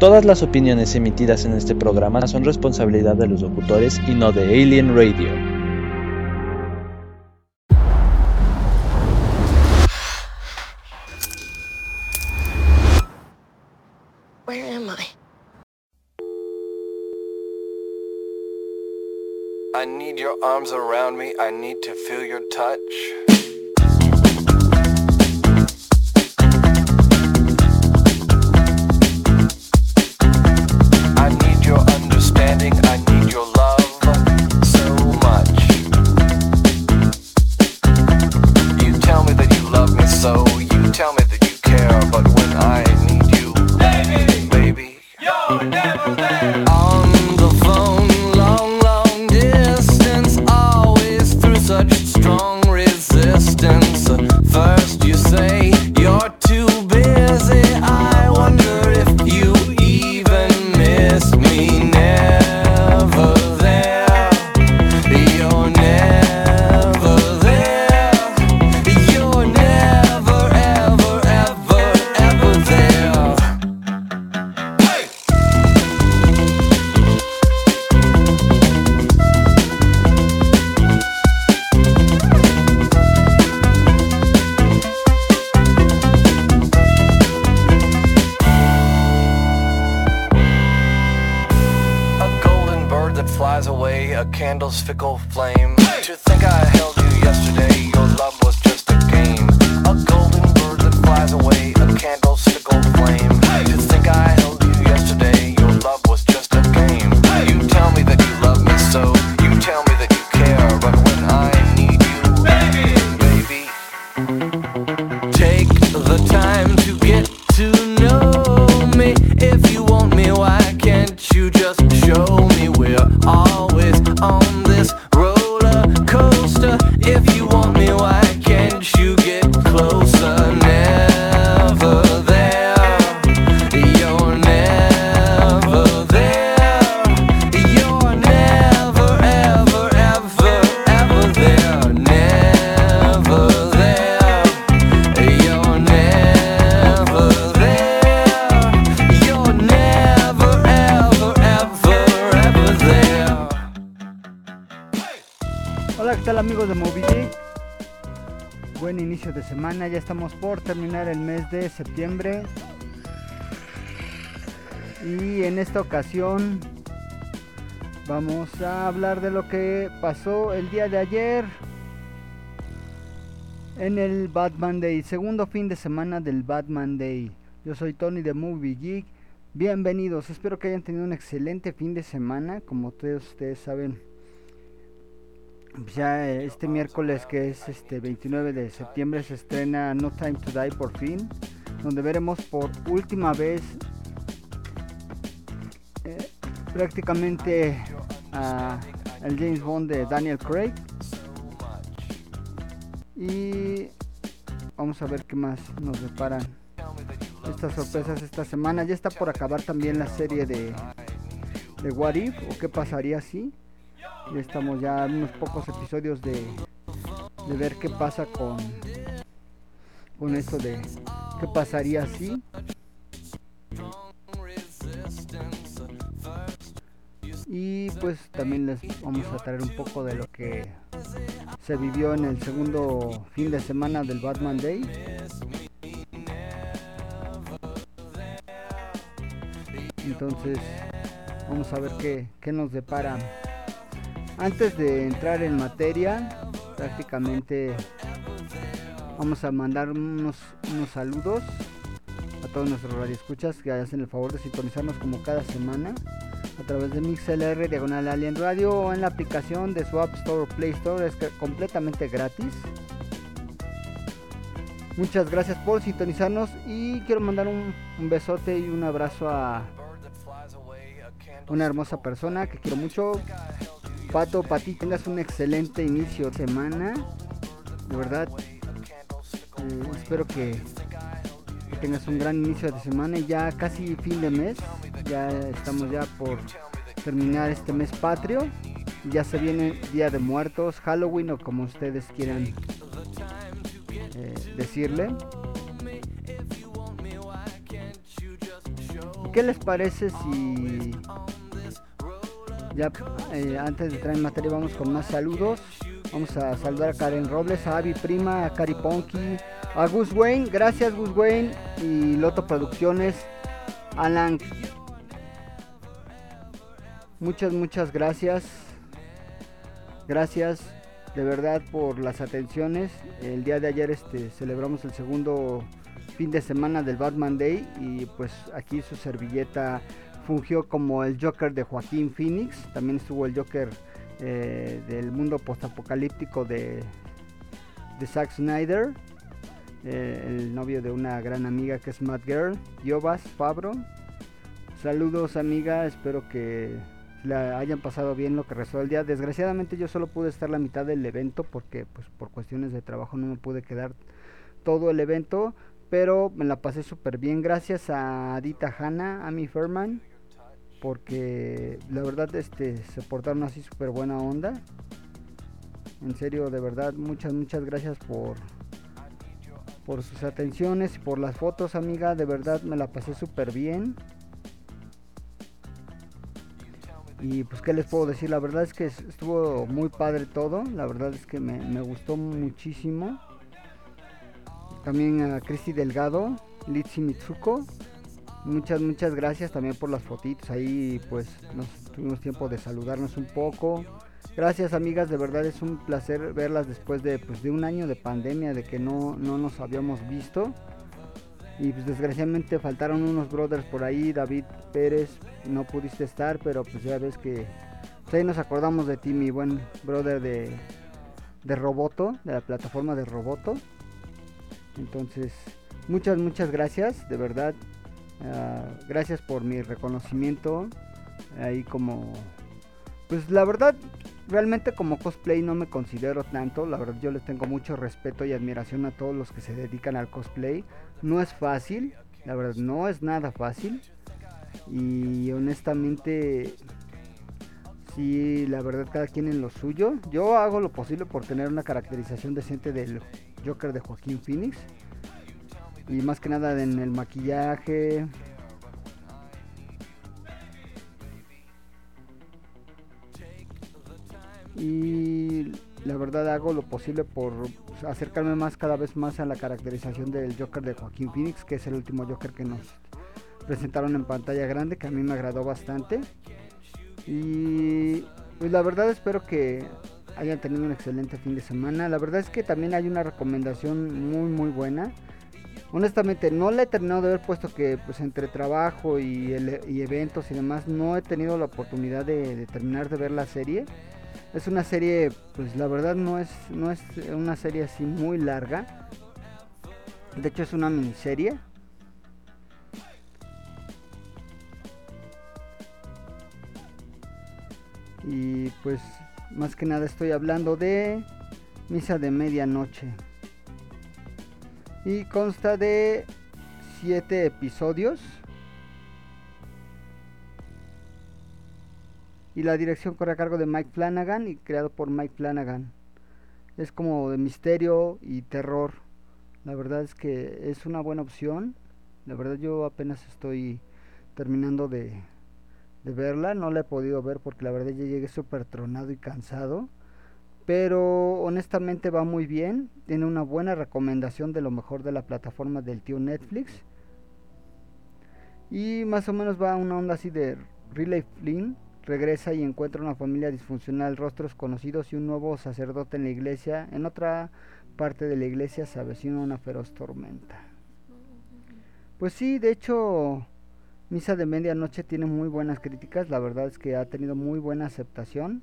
Todas las opiniones emitidas en este programa son responsabilidad de los locutores y no de Alien Radio. Where am I? I need your arms around me. I need to feel your touch. Candle's fickle flame. To septiembre. Y en esta ocasión vamos a hablar de lo que pasó el día de ayer en el Batman Day, segundo fin de semana del Batman Day. Yo soy Tony de Movie Geek. Bienvenidos, espero que hayan tenido un excelente fin de semana, como todos ustedes saben ya este miércoles que es este 29 de septiembre se estrena No Time to Die por fin, donde veremos por última vez eh, prácticamente a el James Bond de Daniel Craig y vamos a ver qué más nos deparan estas sorpresas esta semana. Ya está por acabar también la serie de de What If o qué pasaría si. Ya estamos ya unos pocos episodios de, de ver qué pasa con, con esto de qué pasaría si. Y pues también les vamos a traer un poco de lo que se vivió en el segundo fin de semana del Batman Day. Entonces vamos a ver qué, qué nos depara antes de entrar en materia, prácticamente vamos a mandar unos, unos saludos a todos nuestros radioescuchas que hacen el favor de sintonizarnos como cada semana a través de MixLR Diagonal Alien Radio o en la aplicación de su App Store o Play Store, es completamente gratis. Muchas gracias por sintonizarnos y quiero mandar un, besote y un abrazo a una hermosa persona que quiero mucho, Pato, para ti tengas un excelente inicio de semana. De verdad, eh, espero que, tengas un gran inicio de semana y ya casi fin de mes. Ya estamos ya por terminar este mes patrio. Ya se viene Día de Muertos, Halloween o como ustedes quieran eh, decirle. qué les parece si ya eh, antes de traer materia vamos con más saludos? Vamos a saludar a Karen Robles, a Avi Prima, a Cari Ponky, a Gus Wayne, gracias Gus Wayne y Loto Producciones, Alan. Muchas, muchas gracias. Gracias de verdad por las atenciones. El día de ayer este, celebramos el segundo fin de semana del Batman Day y pues aquí su servilleta fungió como el Joker de Joaquín Phoenix. También estuvo el Joker eh, del mundo postapocalíptico de, de Zack Snyder, eh, el novio de una gran amiga que es Matt Girl, Yobas Fabro. Saludos amiga, espero que la hayan pasado bien lo que restó el día. Desgraciadamente yo solo pude estar la mitad del evento porque pues por cuestiones de trabajo no me pude quedar todo el evento, pero me la pasé súper bien. Gracias a Adita Hanna, a mi Ferman, porque la verdad este se portaron así súper buena onda. En serio, de verdad, muchas, muchas gracias por por sus atenciones y por las fotos, amiga. De verdad me la pasé súper bien. Y pues qué les puedo decir, la verdad es que estuvo muy padre todo, la verdad es que me, me gustó muchísimo. También a Cristi Delgado, Litsi Mitsuko, Muchas, muchas gracias también por las fotitos. Ahí pues nos tuvimos tiempo de saludarnos un poco. Gracias amigas, de verdad es un placer verlas después de, pues, de un año de pandemia, de que no, no nos habíamos visto. Y pues desgraciadamente faltaron unos brothers por ahí, David Pérez, no pudiste estar, pero pues ya ves que pues, ahí nos acordamos de ti, mi buen brother de, de Roboto, de la plataforma de Roboto. Entonces, muchas, muchas gracias, de verdad, Ah, gracias por mi reconocimiento. Ahí como... Pues la verdad, realmente como cosplay no me considero tanto. La verdad yo les tengo mucho respeto y admiración a todos los que se dedican al cosplay. No es fácil, la verdad no es nada fácil. Y honestamente, sí, la verdad cada quien en lo suyo. Yo hago lo posible por tener una caracterización decente del Joker de Joaquín Phoenix y más que nada en el maquillaje. Y la verdad hago lo posible por acercarme más cada vez más a la caracterización del Joker de Joaquín Phoenix que es el último Joker que nos presentaron en pantalla grande que a mí me agradó bastante. Y pues la verdad espero que hayan tenido un excelente fin de semana. La verdad es que también hay una recomendación muy muy buena honestamente no la he terminado de ver puesto que pues entre trabajo y, eventos y demás no he tenido la oportunidad de, terminar de ver la serie. Es una serie pues la verdad no es no es una serie así muy larga. De hecho es una miniserie. Y pues más que nada estoy hablando de misa de medianoche y consta de 7 episodios. Y la dirección corre a cargo de Mike Flanagan y creado por Mike Flanagan. Es como de misterio y terror. La verdad es que es una buena opción. La verdad yo apenas estoy terminando de, de verla. No la he podido ver porque la verdad ya llegué súper tronado y cansado pero honestamente va muy bien, tiene una buena recomendación de lo mejor de la plataforma del tío Netflix. Y más o menos va a una onda así de Riley Flynn regresa y encuentra una familia disfuncional, rostros conocidos y un nuevo sacerdote en la iglesia. En otra parte de la iglesia se avecina una feroz tormenta. Pues sí, de hecho, Misa de Medianoche tiene muy buenas críticas, la verdad es que ha tenido muy buena aceptación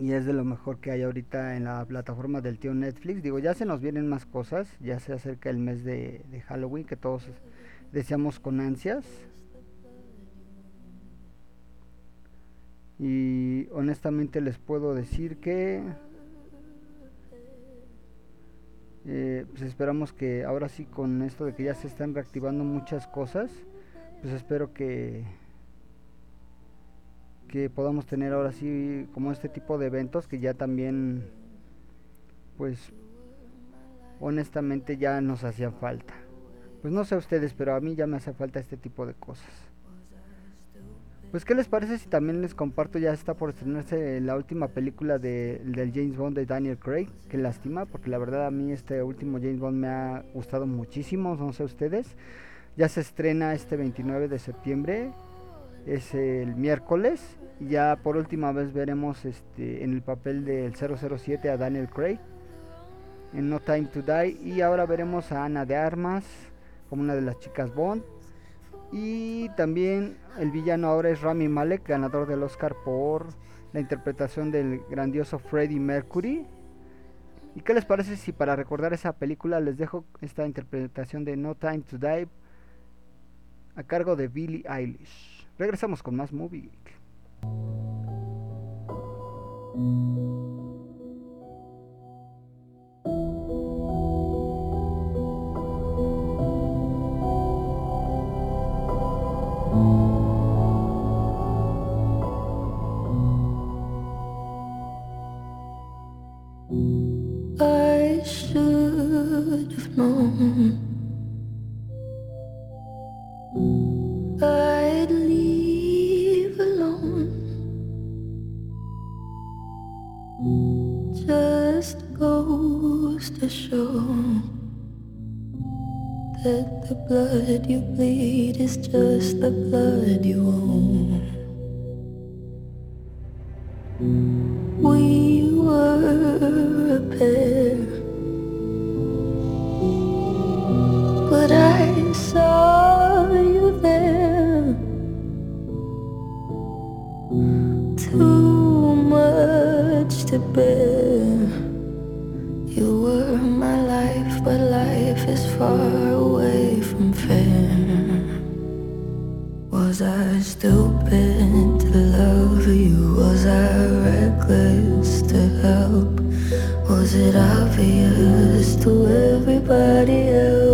y es de lo mejor que hay ahorita en la plataforma del tío Netflix. Digo, ya se nos vienen más cosas, ya se acerca el mes de, Halloween que todos deseamos con ansias. Y honestamente les puedo decir que eh, pues esperamos que ahora sí con esto de que ya se están reactivando muchas cosas, pues espero que que podamos tener ahora sí como este tipo de eventos que ya también pues honestamente ya nos hacían falta pues no sé a ustedes, pero a mí ya me hace falta este tipo de cosas. Pues qué les parece si también les comparto, ya está por estrenarse la última película de, del James Bond de Daniel Craig, que lástima, porque la verdad a mí este último James Bond me ha gustado muchísimo, no sé ustedes. Ya se estrena este 29 de septiembre, es el miércoles, ya por última vez veremos este, en el papel del 007 a Daniel Craig, en No Time to Die, y ahora veremos a Ana de Armas como una de las chicas Bond y también el villano ahora es Rami Malek, ganador del Oscar por la interpretación del grandioso Freddie Mercury. ¿Y qué les parece si para recordar esa película les dejo esta interpretación de No Time to Die a cargo de Billie Eilish? Regresamos con más Movie I should have known. Blood you bleed is just the blood you own. We were a pair, but I saw you there. Too much to bear. You were my life, but life is far away from fair. Was I stupid to love you? Was I reckless to help? Was it obvious to everybody else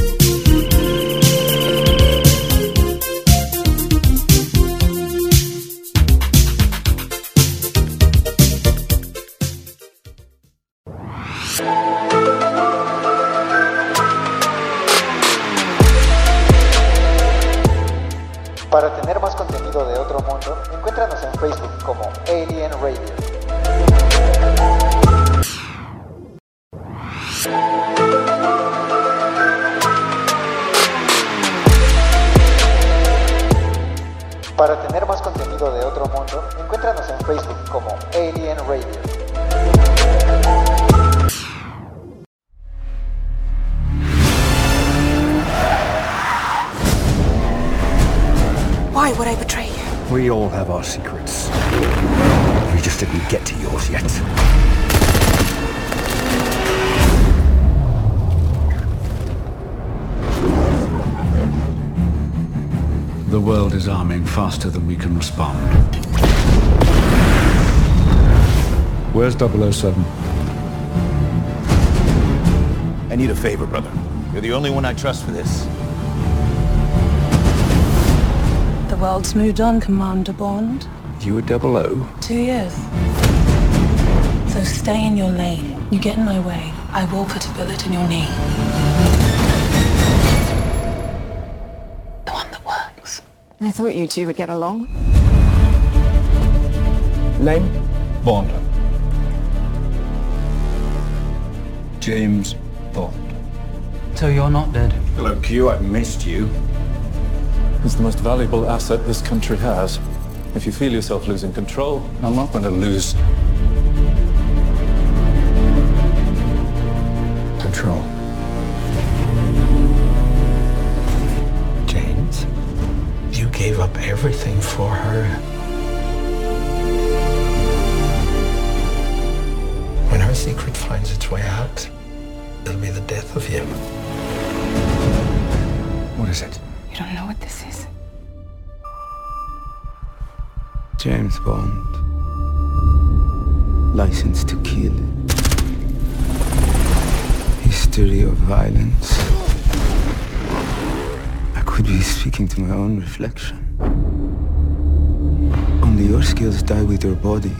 Where's 007? I need a favor, brother. You're the only one I trust for this. The world's moved on, Commander Bond. You were 00? Two years. So stay in your lane. You get in my way, I will put a bullet in your knee. The one that works. I thought you two would get along. Name? Bond. James Bond. So you're not dead. Hello, Q. I've missed you. It's the most valuable asset this country has. If you feel yourself losing control, I'm not going to lose control. James, you gave up everything for her. When her secret finds its way out, of him. What is it? You don't know what this is. James Bond. License to kill. History of violence. I could be speaking to my own reflection. Only your skills die with your body.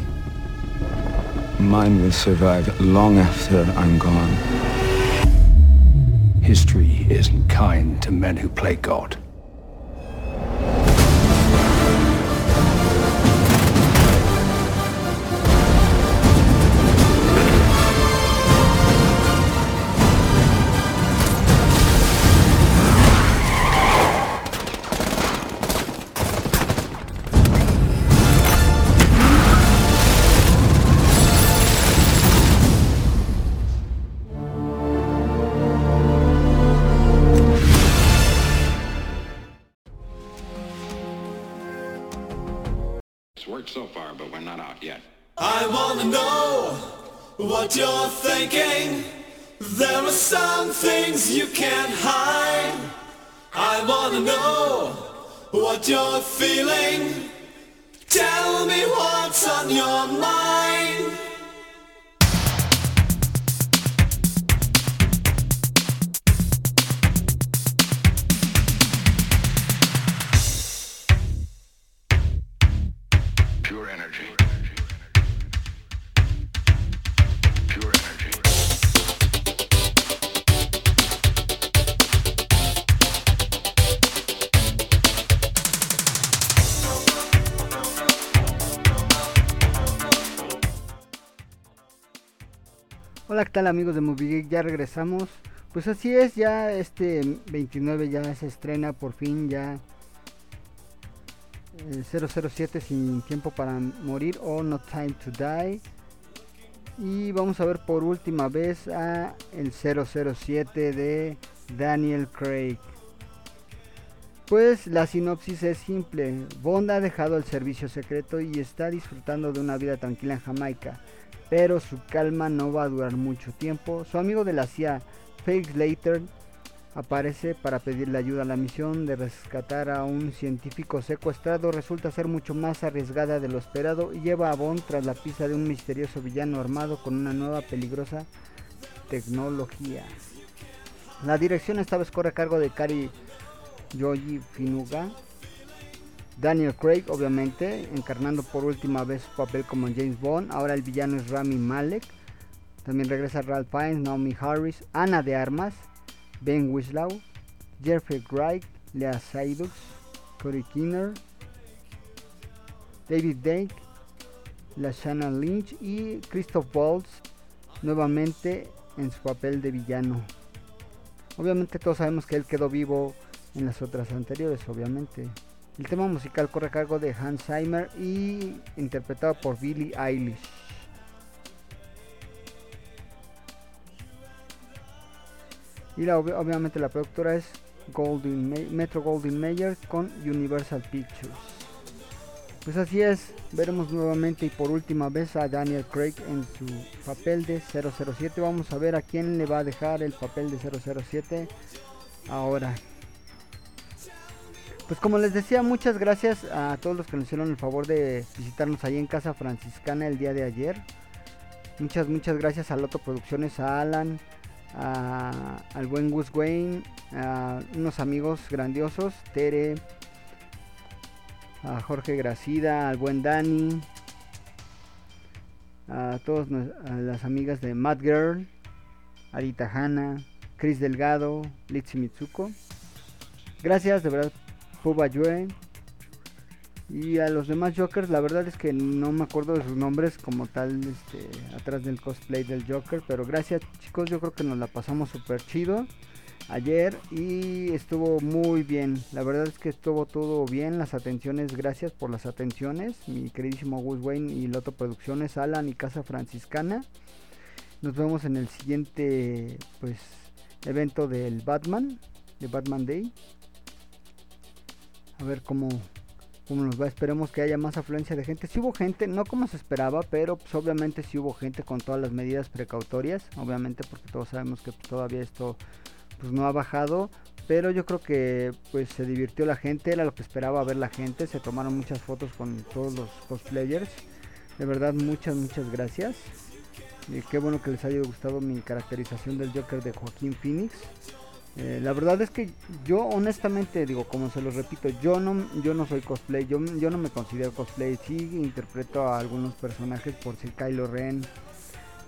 Mine will survive long after I'm gone. History isn't kind to men who play God. What amigos de Movie Geek? Ya regresamos. Pues así es, ya este 29 ya se estrena por fin ya eh, 007 sin tiempo para morir o No Time to Die. Y vamos a ver por última vez a el 007 de Daniel Craig. Pues la sinopsis es simple. Bond ha dejado el servicio secreto y está disfrutando de una vida tranquila en Jamaica. Pero su calma no va a durar mucho tiempo. Su amigo de la CIA, Felix Leiter, aparece para pedirle ayuda. La misión de rescatar a un científico secuestrado resulta ser mucho más arriesgada de lo esperado y lleva a Bond tras la pista de un misterioso villano armado con una nueva peligrosa tecnología. La dirección esta vez corre a cargo de Kari Yoji Finuga. Daniel Craig, obviamente, encarnando por última vez su papel como James Bond. Ahora el villano es Rami Malek. También regresa Ralph Fiennes, Naomi Harris, Ana de Armas, Ben Wislow, Jeffrey Wright, Lea Seydoux, Corey Kinner, David Dake, la Shannon Lynch y Christoph Waltz nuevamente en su papel de villano. Obviamente todos sabemos que él quedó vivo en las otras anteriores, obviamente. El tema musical corre a cargo de Hans Zimmer y interpretado por Billie Eilish. Y la, obviamente la productora es Golden, Metro Golden Mayer con Universal Pictures. Pues así es, veremos nuevamente y por última vez a Daniel Craig en su papel de 007. Vamos a ver a quién le va a dejar el papel de 007 ahora. Pues como les decía, muchas gracias a todos los que nos hicieron el favor de visitarnos ahí en Casa Franciscana el día de ayer. Muchas, muchas gracias a Loto Producciones, a Alan, al buen Gus Wayne, a unos amigos grandiosos, Tere, a Jorge Gracida, al buen Dani, a todas las amigas de Mad Girl, Arita Hanna, Chris Delgado, Litsi Mitsuko. Gracias de verdad, Puba Yue. Y a los demás Jokers, la verdad es que no me acuerdo de sus nombres como tal este, atrás del cosplay del Joker. Pero gracias chicos, yo creo que nos la pasamos súper chido ayer y estuvo muy bien. La verdad es que estuvo todo bien. Las atenciones, gracias por las atenciones. Mi queridísimo Gus Wayne y Loto Producciones, Alan y Casa Franciscana. Nos vemos en el siguiente pues evento del Batman, de Batman Day. A ver cómo, cómo nos va. Esperemos que haya más afluencia de gente. Si hubo gente, no como se esperaba, pero pues obviamente si hubo gente con todas las medidas precautorias. Obviamente porque todos sabemos que pues, todavía esto pues no ha bajado, pero yo creo que pues se divirtió la gente, era lo que esperaba ver la gente, se tomaron muchas fotos con todos los cosplayers. De verdad muchas muchas gracias. Y qué bueno que les haya gustado mi caracterización del Joker de Joaquín Phoenix. Eh, la verdad es que yo honestamente digo, como se los repito, yo no, yo no soy cosplay, yo, yo no me considero cosplay, sí interpreto a algunos personajes por si Kylo Ren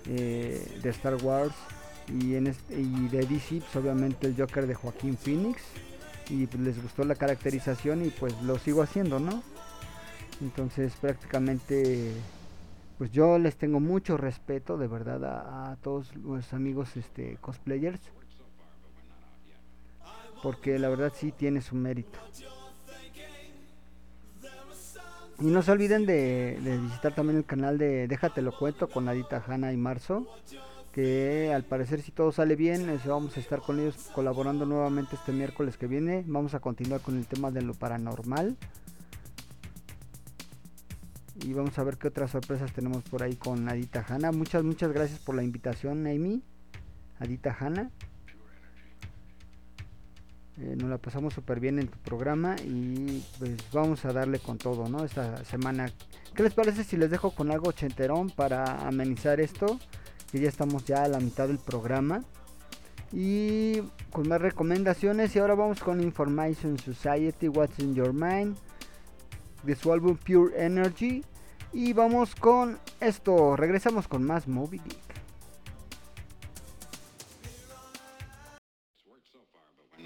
eh, de Star Wars, y, en y de DC pues, obviamente el Joker de Joaquín Phoenix y pues, les gustó la caracterización y pues lo sigo haciendo no entonces prácticamente pues yo les tengo mucho respeto de verdad a, todos los amigos este cosplayers porque la verdad sí tiene su mérito. Y no se olviden de, visitar también el canal de Déjate lo cuento con Adita Hanna y Marzo que al parecer si todo sale bien vamos a estar con ellos colaborando nuevamente este miércoles que viene. Vamos a continuar con el tema de lo paranormal. Y vamos a ver qué otras sorpresas tenemos por ahí con Adita Hanna muchas muchas gracias por la invitación Amy. Adita Hanna eh, nos la pasamos súper bien en tu programa y pues vamos a darle con todo, ¿no? Esta semana. ¿Qué les parece si les dejo con algo ochenterón para amenizar esto? que ya estamos ya a la mitad del programa. Y con más recomendaciones. Y ahora vamos con Information Society, What's in Your Mind. De su álbum Pure Energy. Y vamos con esto. Regresamos con más Moby.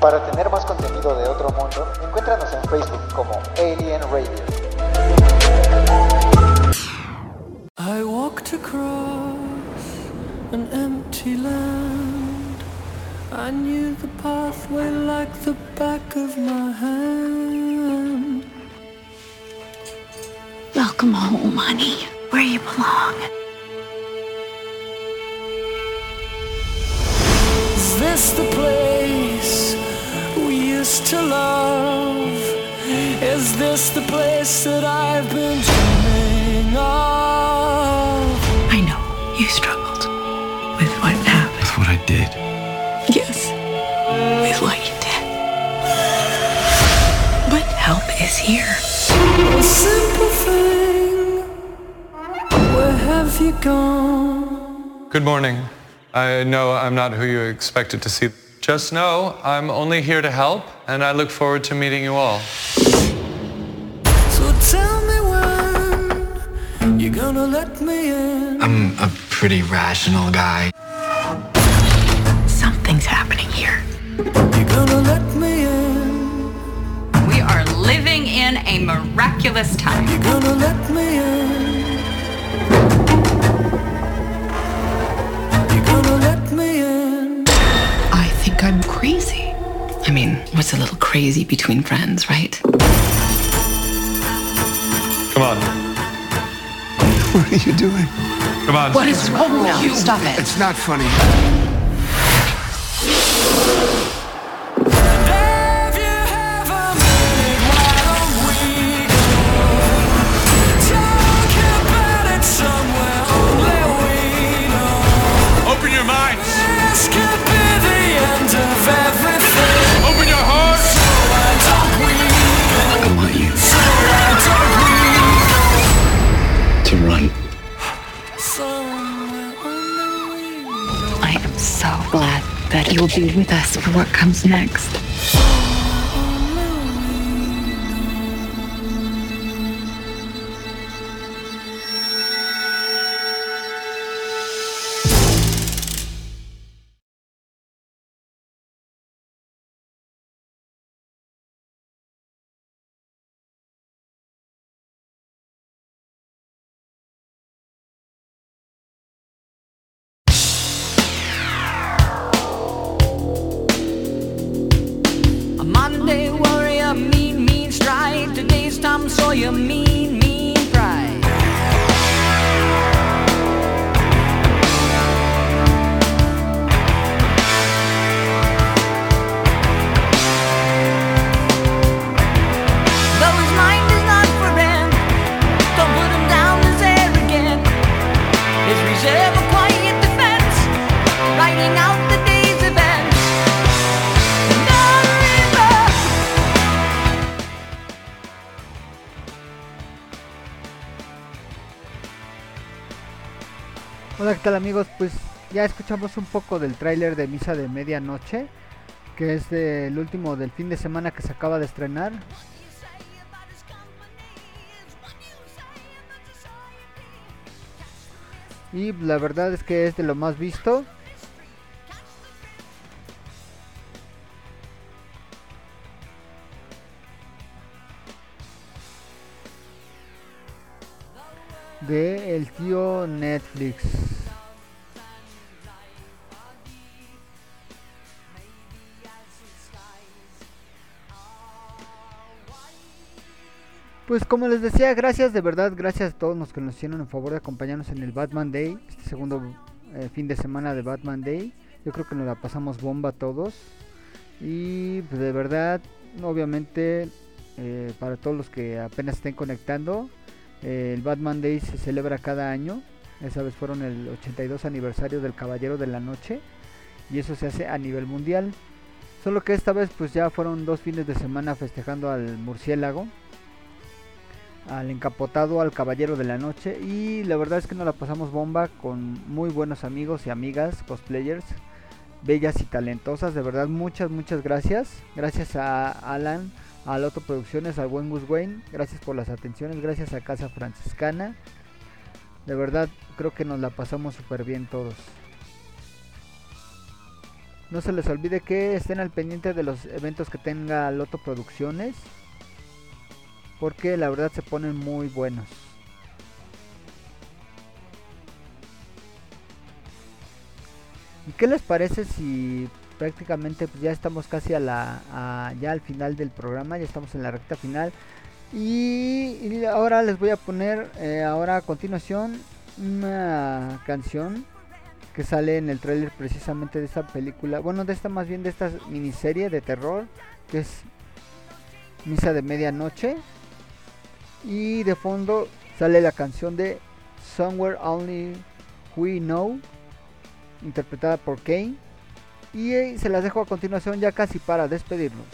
Para tener más contenido de otro mundo, encuéntranos en Facebook como Alien Radio. I walked across an empty land. I knew the pathway like the back of my hand. Welcome home, honey. Where you belong. Is this the place we used to love? Is this the place that I've been dreaming of? I know you struggled with what happened. With what I did. Yes, with what you did. But help is here. A simple thing. Where have you gone? Good morning. I know I'm not who you expected to see. Just know I'm only here to help, and I look forward to meeting you all. So tell me when you're gonna let me in. I'm a pretty rational guy. Something's happening here. You're gonna let me in. We are living in a miraculous time. You're gonna let me in. Mean, what's a little crazy between friends, right? Come on. What are you doing? Come on. What is wrong with you? Stop it. It's not funny. With us for what comes next. Tal amigos? Pues ya escuchamos un poco del tráiler de Misa de Medianoche, que es el último del fin de semana que se acaba de estrenar. Y la verdad es que es de lo más visto. De el tío Netflix. Pues como les decía, gracias de verdad, gracias a todos los que nos hicieron el favor de acompañarnos en el Batman Day, este segundo eh, fin de semana de Batman Day. Yo creo que nos la pasamos bomba todos. Y pues, de verdad, obviamente, eh, para todos los que apenas estén conectando, eh, el Batman Day se celebra cada año. Esa vez fueron el 82 aniversario del Caballero de la Noche. Y eso se hace a nivel mundial. Solo que esta vez pues ya fueron dos fines de semana festejando al murciélago al encapotado, al caballero de la noche. Y la verdad es que nos la pasamos bomba con muy buenos amigos y amigas, cosplayers, bellas y talentosas. De verdad, muchas, muchas gracias. Gracias a Alan, a Loto Producciones, al buen Gus Wayne. Gracias por las atenciones. Gracias a Casa Franciscana. De verdad, creo que nos la pasamos súper bien todos. No se les olvide que estén al pendiente de los eventos que tenga Loto Producciones porque la verdad se ponen muy buenos. ¿Y qué les parece si prácticamente pues, ya estamos casi a la ya al final del programa, ya estamos en la recta final y, ahora les voy a poner eh, ahora a continuación una canción que sale en el tráiler precisamente de esta película, bueno de esta más bien de esta miniserie de terror que es Misa de Medianoche y de fondo sale la canción de Somewhere Only We Know, interpretada por Kane. Y eh, se las dejo a continuación ya casi para despedirnos.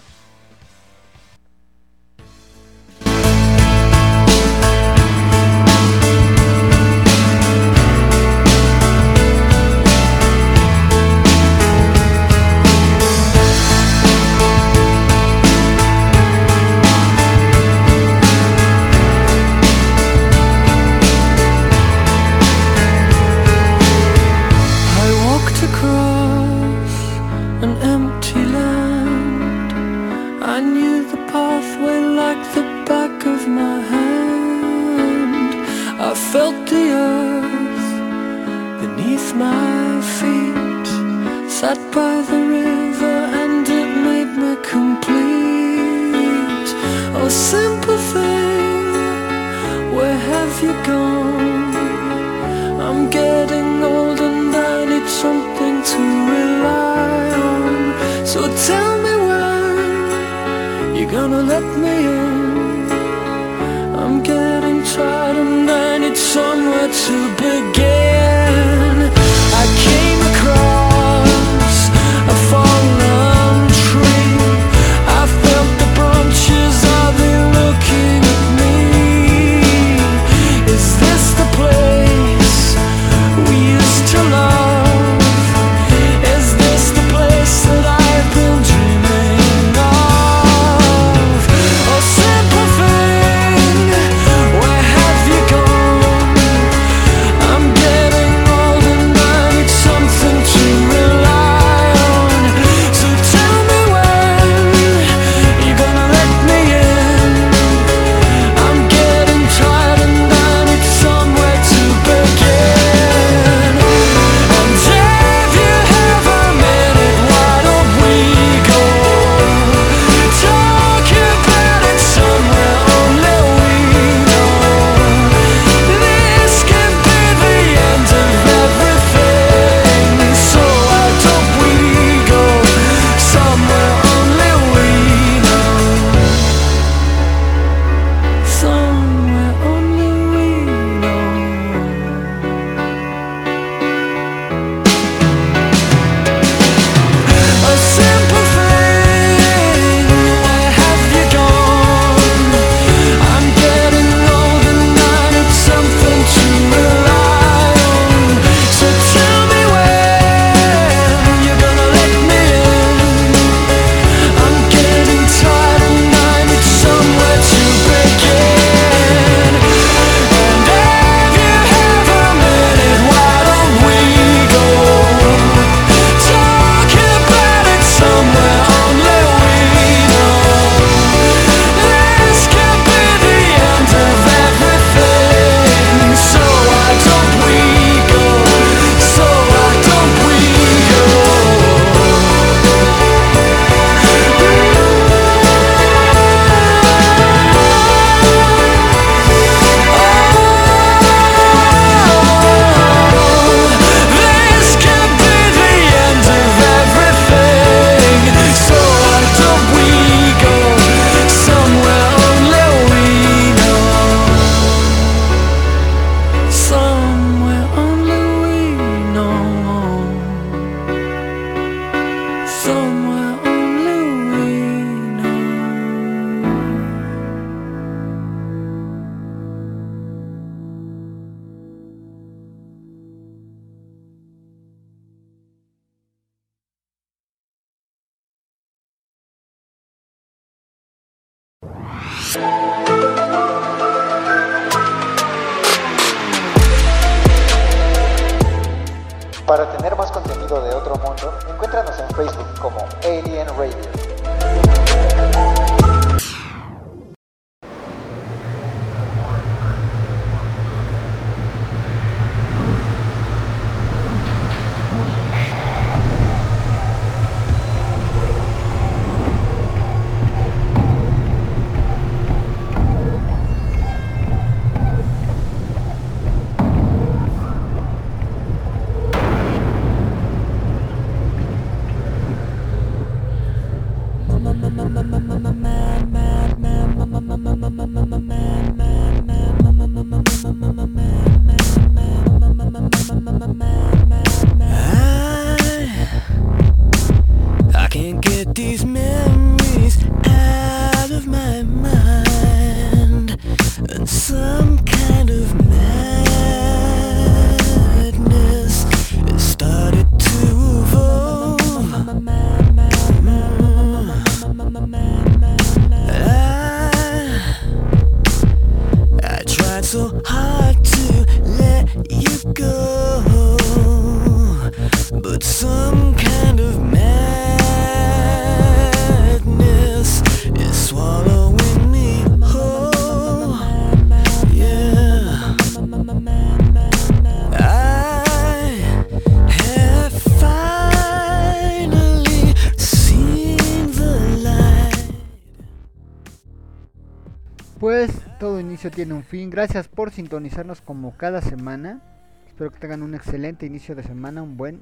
Tiene un fin. Gracias por sintonizarnos como cada semana. Espero que tengan un excelente inicio de semana, un buen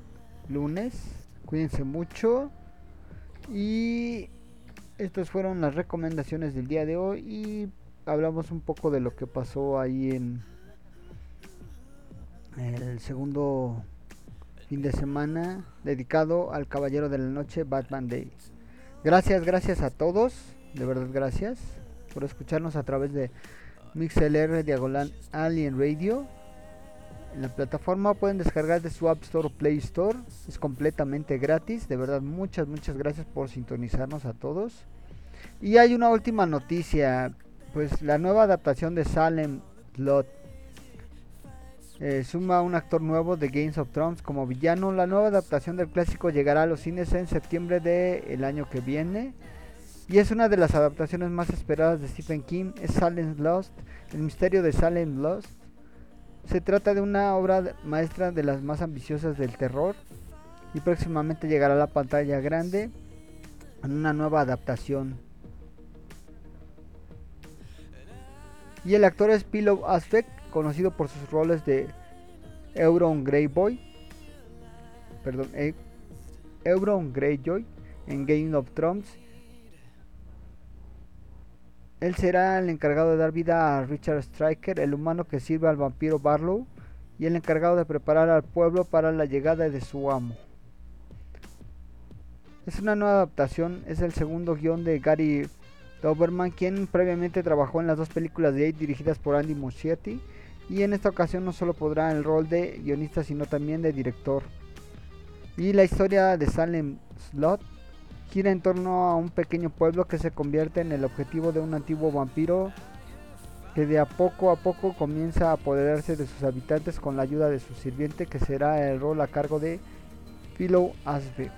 lunes. Cuídense mucho. Y estas fueron las recomendaciones del día de hoy. Y hablamos un poco de lo que pasó ahí en el segundo fin de semana dedicado al Caballero de la Noche, Batman Day. Gracias, gracias a todos. De verdad, gracias por escucharnos a través de MixLR Diagonal Alien Radio. En la plataforma pueden descargar de su App Store o Play Store. Es completamente gratis. De verdad, muchas, muchas gracias por sintonizarnos a todos. Y hay una última noticia. Pues la nueva adaptación de Salem Slot. Eh, suma un actor nuevo de Games of Thrones como villano. La nueva adaptación del clásico llegará a los cines en septiembre del año que viene. Y es una de las adaptaciones más esperadas de Stephen King. Es Salem Lost. El misterio de Salem Lost. Se trata de una obra maestra de las más ambiciosas del terror y próximamente llegará a la pantalla grande en una nueva adaptación. Y el actor es Pillow Aspect, conocido por sus roles de Euron Greyboy, perdón, E- Euron Greyjoy en Game of Thrones. Él será el encargado de dar vida a Richard Striker, el humano que sirve al vampiro Barlow, y el encargado de preparar al pueblo para la llegada de su amo. Es una nueva adaptación, es el segundo guion de Gary Doberman, quien previamente trabajó en las dos películas de Eight dirigidas por Andy Muschietti, y en esta ocasión no solo podrá el rol de guionista, sino también de director. Y la historia de Salem Slot gira en torno a un pequeño pueblo que se convierte en el objetivo de un antiguo vampiro que de a poco a poco comienza a apoderarse de sus habitantes con la ayuda de su sirviente que será el rol a cargo de Philo Asbe.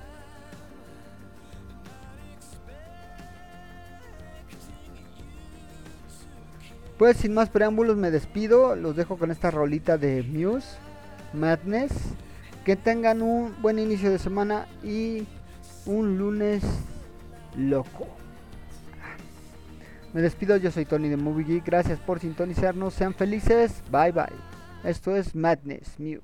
Pues sin más preámbulos me despido, los dejo con esta rolita de Muse, Madness. Que tengan un buen inicio de semana y un lunes loco. Me despido, yo soy Tony de Movie Geek. Gracias por sintonizarnos. Sean felices. Bye bye. Esto es Madness Muse.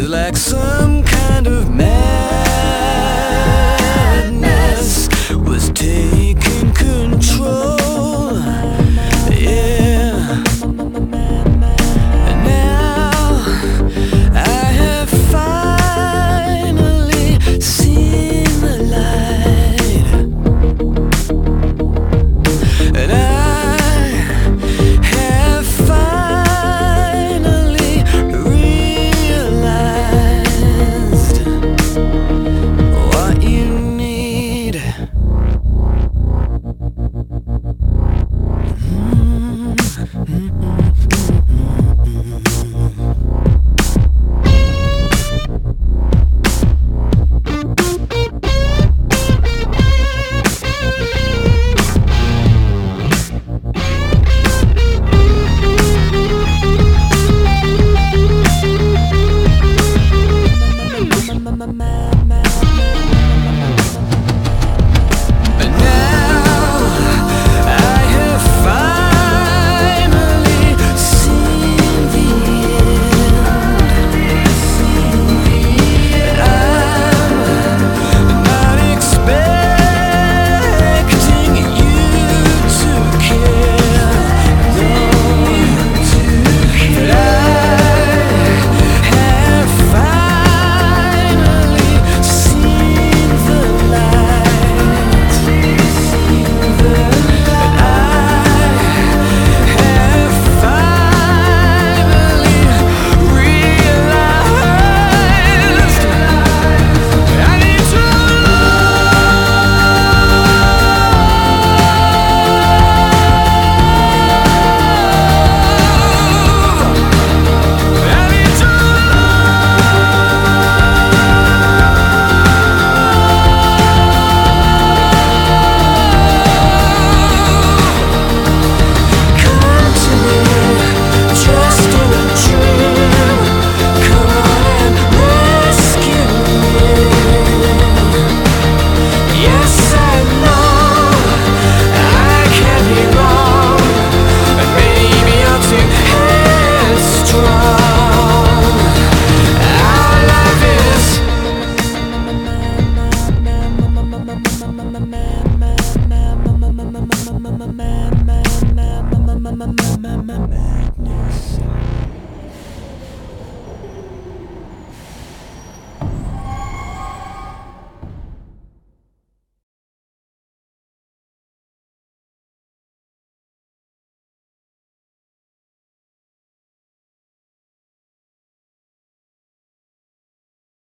is like some kind of man